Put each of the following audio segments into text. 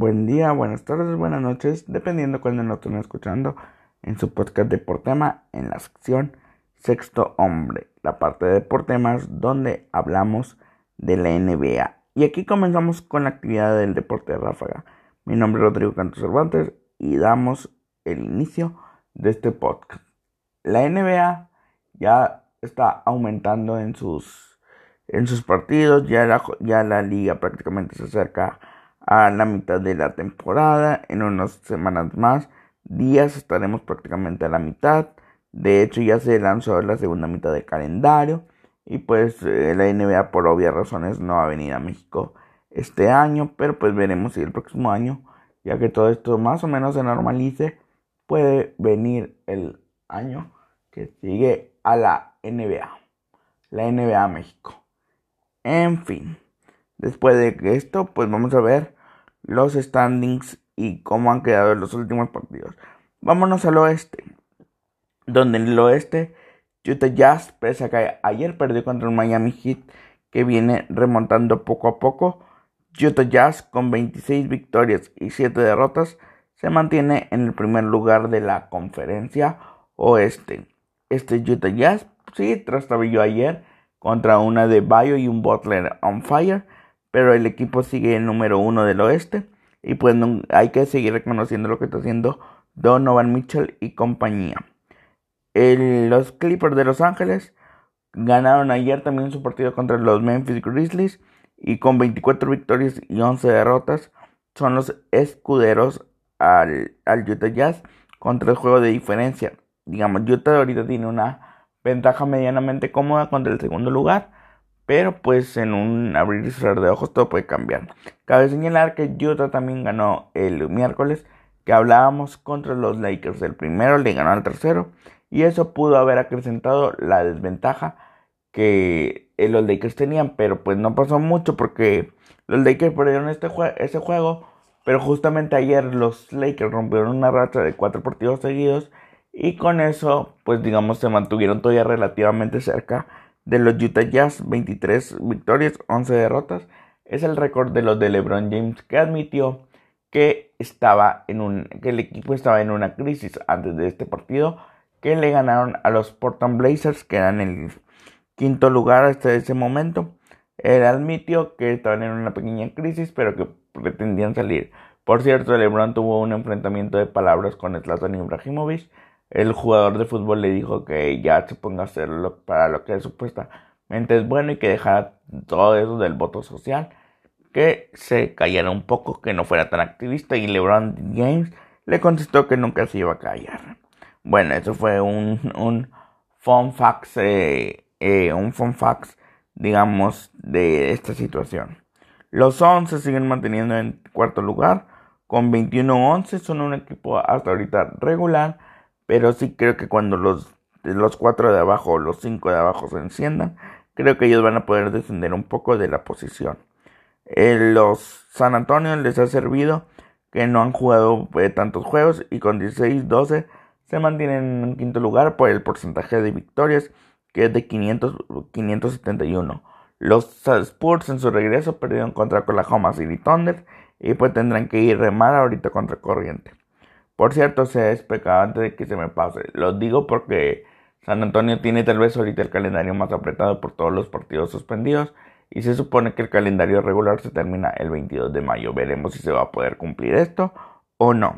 buen día, buenas tardes, buenas noches, dependiendo cuando nos estén escuchando en su podcast de Portema en la sección Sexto Hombre, la parte de Portemas donde hablamos de la NBA. Y aquí comenzamos con la actividad del deporte de ráfaga. Mi nombre es Rodrigo Cantos Cervantes y damos el inicio de este podcast. La NBA ya está aumentando en sus en sus partidos. Ya la, ya la liga prácticamente se acerca a la mitad de la temporada. En unas semanas más, días estaremos prácticamente a la mitad. De hecho, ya se lanzó la segunda mitad del calendario. Y pues eh, la NBA por obvias razones no va a venir a México este año. Pero pues veremos si el próximo año, ya que todo esto más o menos se normalice, puede venir el año que sigue a la NBA. La NBA México. En fin, después de esto, pues vamos a ver los standings y cómo han quedado los últimos partidos. Vámonos al oeste, donde en el oeste Utah Jazz, pese a que ayer perdió contra el Miami Heat, que viene remontando poco a poco, Utah Jazz con 26 victorias y 7 derrotas se mantiene en el primer lugar de la conferencia oeste. Este Utah Jazz sí trastabilló ayer contra una de Bayo y un Butler on fire, pero el equipo sigue el número uno del oeste y pues hay que seguir reconociendo lo que está haciendo Donovan Mitchell y compañía. los Clippers de Los Ángeles ganaron ayer también su partido contra los Memphis Grizzlies y con 24 victorias y 11 derrotas son los escuderos al, al Utah Jazz contra el juego de diferencia. Digamos, Utah ahorita tiene una ventaja medianamente cómoda contra el segundo lugar, pero pues en un abrir y cerrar de ojos todo puede cambiar. Cabe señalar que Utah también ganó el miércoles que hablábamos contra los Lakers. El primero le ganó al tercero y eso pudo haber acrecentado la desventaja que eh, los Lakers tenían, pero pues no pasó mucho porque los Lakers perdieron este ese juego, pero justamente ayer los Lakers rompieron una racha de cuatro partidos seguidos y con eso, pues digamos, se mantuvieron todavía relativamente cerca de los Utah Jazz, 23 victorias, 11 derrotas. Es el récord de los de LeBron James que admitió que estaba en un que el equipo estaba en una crisis antes de este partido que le ganaron a los Portland Blazers que eran el quinto lugar hasta ese momento. Él admitió que estaban en una pequeña crisis pero que pretendían salir. Por cierto, LeBron tuvo un enfrentamiento de palabras con Zlatan Ibrahimovic el jugador de fútbol le dijo que ya se ponga a hacerlo para lo que supuestamente es bueno y que dejara todo eso del voto social, que se callara un poco, que no fuera tan activista y LeBron James le contestó que nunca se iba a callar. Bueno, eso fue un, un fun fact, eh, eh, un fun fact, digamos, de esta situación. Los 11 siguen manteniendo en cuarto lugar con 21-11, son un equipo hasta ahorita regular pero sí creo que cuando los, los cuatro de abajo o los cinco de abajo se enciendan, creo que ellos van a poder descender un poco de la posición. Eh, los San Antonio les ha servido que no han jugado eh, tantos juegos y con 16-12 se mantienen en quinto lugar por el porcentaje de victorias que es de 500, 571. Los Spurs en su regreso perdieron contra Oklahoma City Thunder y pues tendrán que ir remar ahorita contra corriente. Por cierto, se es pecado antes de que se me pase. Lo digo porque San Antonio tiene tal vez ahorita el calendario más apretado por todos los partidos suspendidos y se supone que el calendario regular se termina el 22 de mayo. Veremos si se va a poder cumplir esto o no.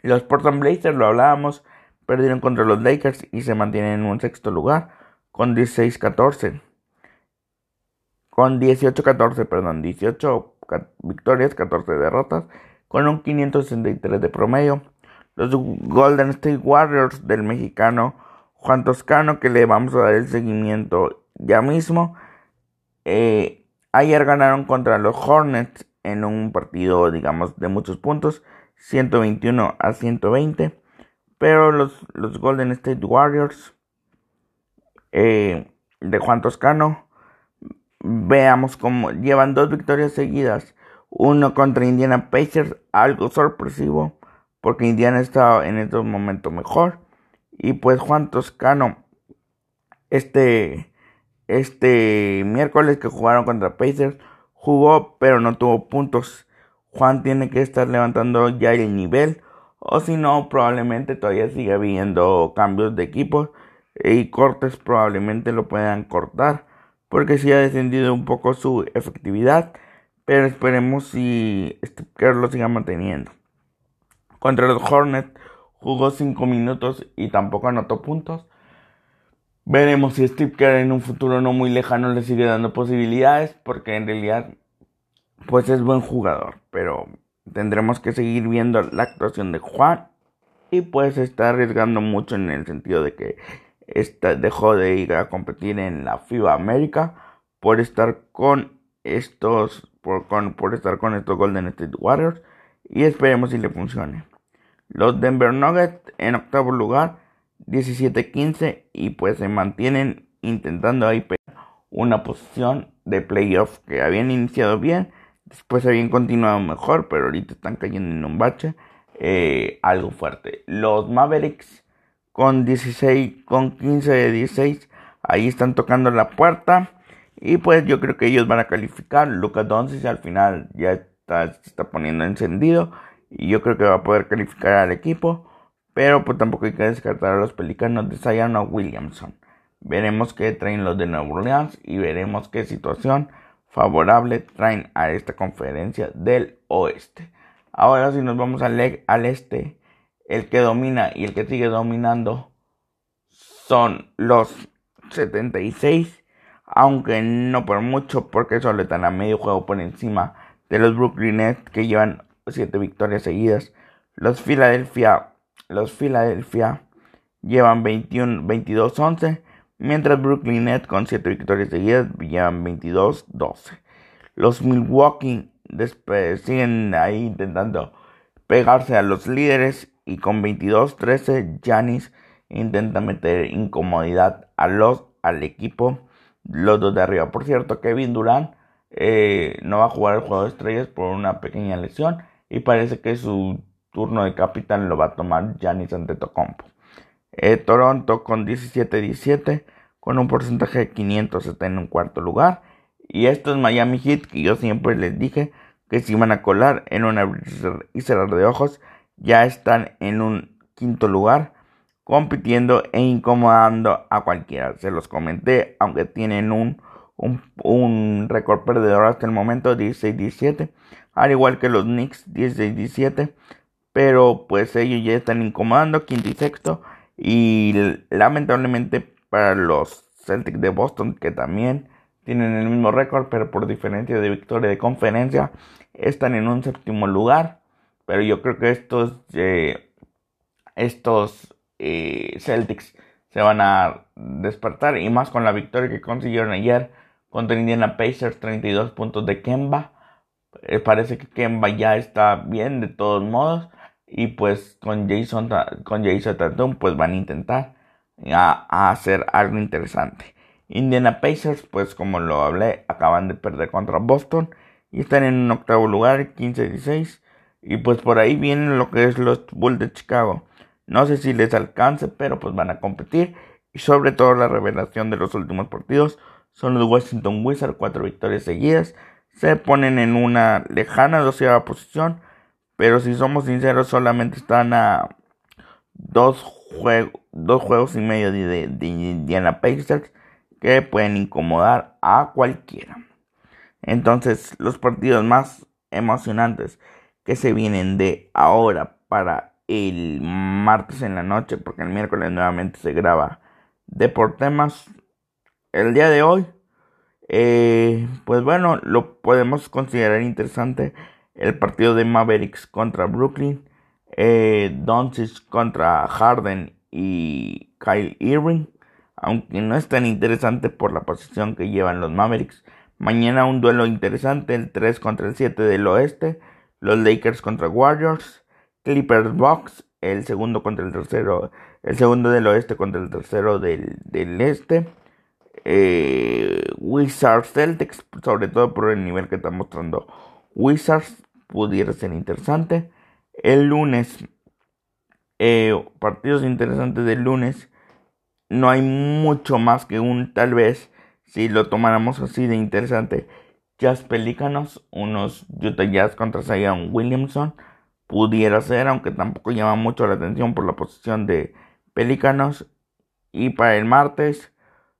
Los Portland Blazers, lo hablábamos, perdieron contra los Lakers y se mantienen en un sexto lugar con 16-14. Con 18-14, perdón, 18 victorias, 14 derrotas con un 563 de promedio. Los Golden State Warriors del mexicano Juan Toscano, que le vamos a dar el seguimiento ya mismo. Eh, ayer ganaron contra los Hornets en un partido, digamos, de muchos puntos, 121 a 120. Pero los, los Golden State Warriors eh, de Juan Toscano, veamos cómo llevan dos victorias seguidas uno contra Indiana Pacers, algo sorpresivo, porque Indiana estaba en estos momentos mejor. Y pues Juan Toscano, este, este miércoles que jugaron contra Pacers, jugó pero no tuvo puntos. Juan tiene que estar levantando ya el nivel o si no probablemente todavía siga habiendo cambios de equipos y cortes probablemente lo puedan cortar porque sí ha descendido un poco su efectividad pero esperemos si Steve Kerr lo siga manteniendo. Contra los Hornets jugó 5 minutos y tampoco anotó puntos. Veremos si Steve Kerr en un futuro no muy lejano le sigue dando posibilidades porque en realidad pues es buen jugador. Pero tendremos que seguir viendo la actuación de Juan y pues está arriesgando mucho en el sentido de que dejó de ir a competir en la FIBA América por estar con estos por, por estar con estos Golden State Warriors y esperemos si le funcione. Los Denver Nuggets en octavo lugar 17-15 y pues se mantienen intentando ahí una posición de playoff que habían iniciado bien Después habían continuado mejor, pero ahorita están cayendo en un bache eh, algo fuerte. Los Mavericks con 16, con 15 de 16, ahí están tocando la puerta. Y pues yo creo que ellos van a calificar. Lucas Doncic al final ya está, está poniendo encendido. Y yo creo que va a poder calificar al equipo. Pero pues tampoco hay que descartar a los pelicanos de Zion Williamson. Veremos qué traen los de Nueva Orleans y veremos qué situación favorable traen a esta conferencia del oeste. Ahora si nos vamos al, al este, el que domina y el que sigue dominando son los 76, aunque no por mucho porque solo están a medio juego por encima de los Brooklyn Nets que llevan 7 victorias seguidas. Los Philadelphia, los Philadelphia llevan 21, 22-11 mientras Brooklyn Nets con 7 victorias seguidas llevan 22-12. Los Milwaukee siguen ahí intentando pegarse a los líderes y con 22-13 Janis intenta meter incomodidad a los, al equipo, los dos de arriba. Por cierto, Kevin Durant eh, no va a jugar el juego de estrellas por una pequeña lesión y parece que su turno de capitán lo va a tomar Giannis Antetokounmpo. Eh, Toronto con 17-17 con un porcentaje de 500 está en un cuarto lugar. Y estos Miami Heat que yo siempre les dije que se iban a colar en una y cerrar de ojos ya están en un quinto lugar compitiendo e incomodando a cualquiera. Se los comenté, aunque tienen un, un, un récord perdedor hasta el momento, 16-17, al igual que los Knicks, 16-17, pero pues ellos ya están incomodando, quinto y sexto, y lamentablemente para los Celtics de Boston, que también tienen el mismo récord, pero por diferencia de victoria de conferencia, están en un séptimo lugar. Pero yo creo que estos, eh, estos eh, Celtics se van a despertar y más con la victoria que consiguieron ayer contra Indiana Pacers, 32 puntos de Kemba. Eh, parece que Kemba ya está bien de todos modos y pues con Jason con Jason Tatum pues van a intentar a, hacer algo interesante. Indiana Pacers, pues como lo hablé, acaban de perder contra Boston y están en un octavo lugar, 15-16. Y pues por ahí vienen lo que es los Bulls de Chicago. No sé si les alcance, pero pues van a competir. Y sobre todo la revelación de los últimos partidos son los Washington Wizards, cuatro victorias seguidas. Se ponen en una lejana doceava posición. Pero si somos sinceros, solamente están a dos, dos juegos y medio de, Indiana Pacers que pueden incomodar a cualquiera. Entonces, los partidos más emocionantes que se vienen de ahora para el martes en la noche, porque el miércoles nuevamente se graba Deportemas. El día de hoy, eh, pues bueno, lo podemos considerar interesante el partido de Mavericks contra Brooklyn eh, Doncic contra Harden y Kyle Irving, aunque no es tan interesante por la posición que llevan los Mavericks. Mañana un duelo interesante, el 3 contra el 7 del oeste, los Lakers contra Warriors, Clippers Box, el segundo contra el tercero, el segundo del oeste contra el tercero del, este. Eh, Wizards Celtics, sobre todo por el nivel que está mostrando Wizards, pudiera ser interesante. El lunes, eh, partidos interesantes del lunes. No hay mucho más que un tal vez, si lo tomáramos así de interesante. Jazz Pelícanos, unos Utah Jazz contra Zion Williamson. Pudiera ser, aunque tampoco llama mucho la atención por la posición de Pelícanos. Y para el martes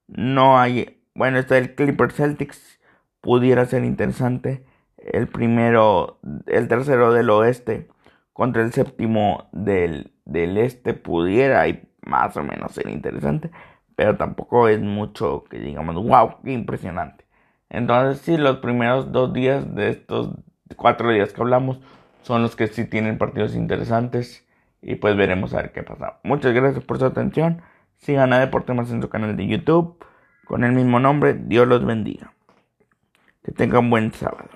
no hay, bueno, está el Clipper Celtics, pudiera ser interesante. El primero, el tercero del oeste contra el séptimo del, del este pudiera y más o menos ser interesante, pero tampoco es mucho que digamos, wow, qué impresionante. Entonces, sí, los primeros dos días de estos cuatro días que hablamos son los que sí tienen partidos interesantes y pues veremos a ver qué pasa. Muchas gracias por su atención. Sigan a Deportes en su canal de YouTube con el mismo nombre. Dios los bendiga. Que tengan buen sábado.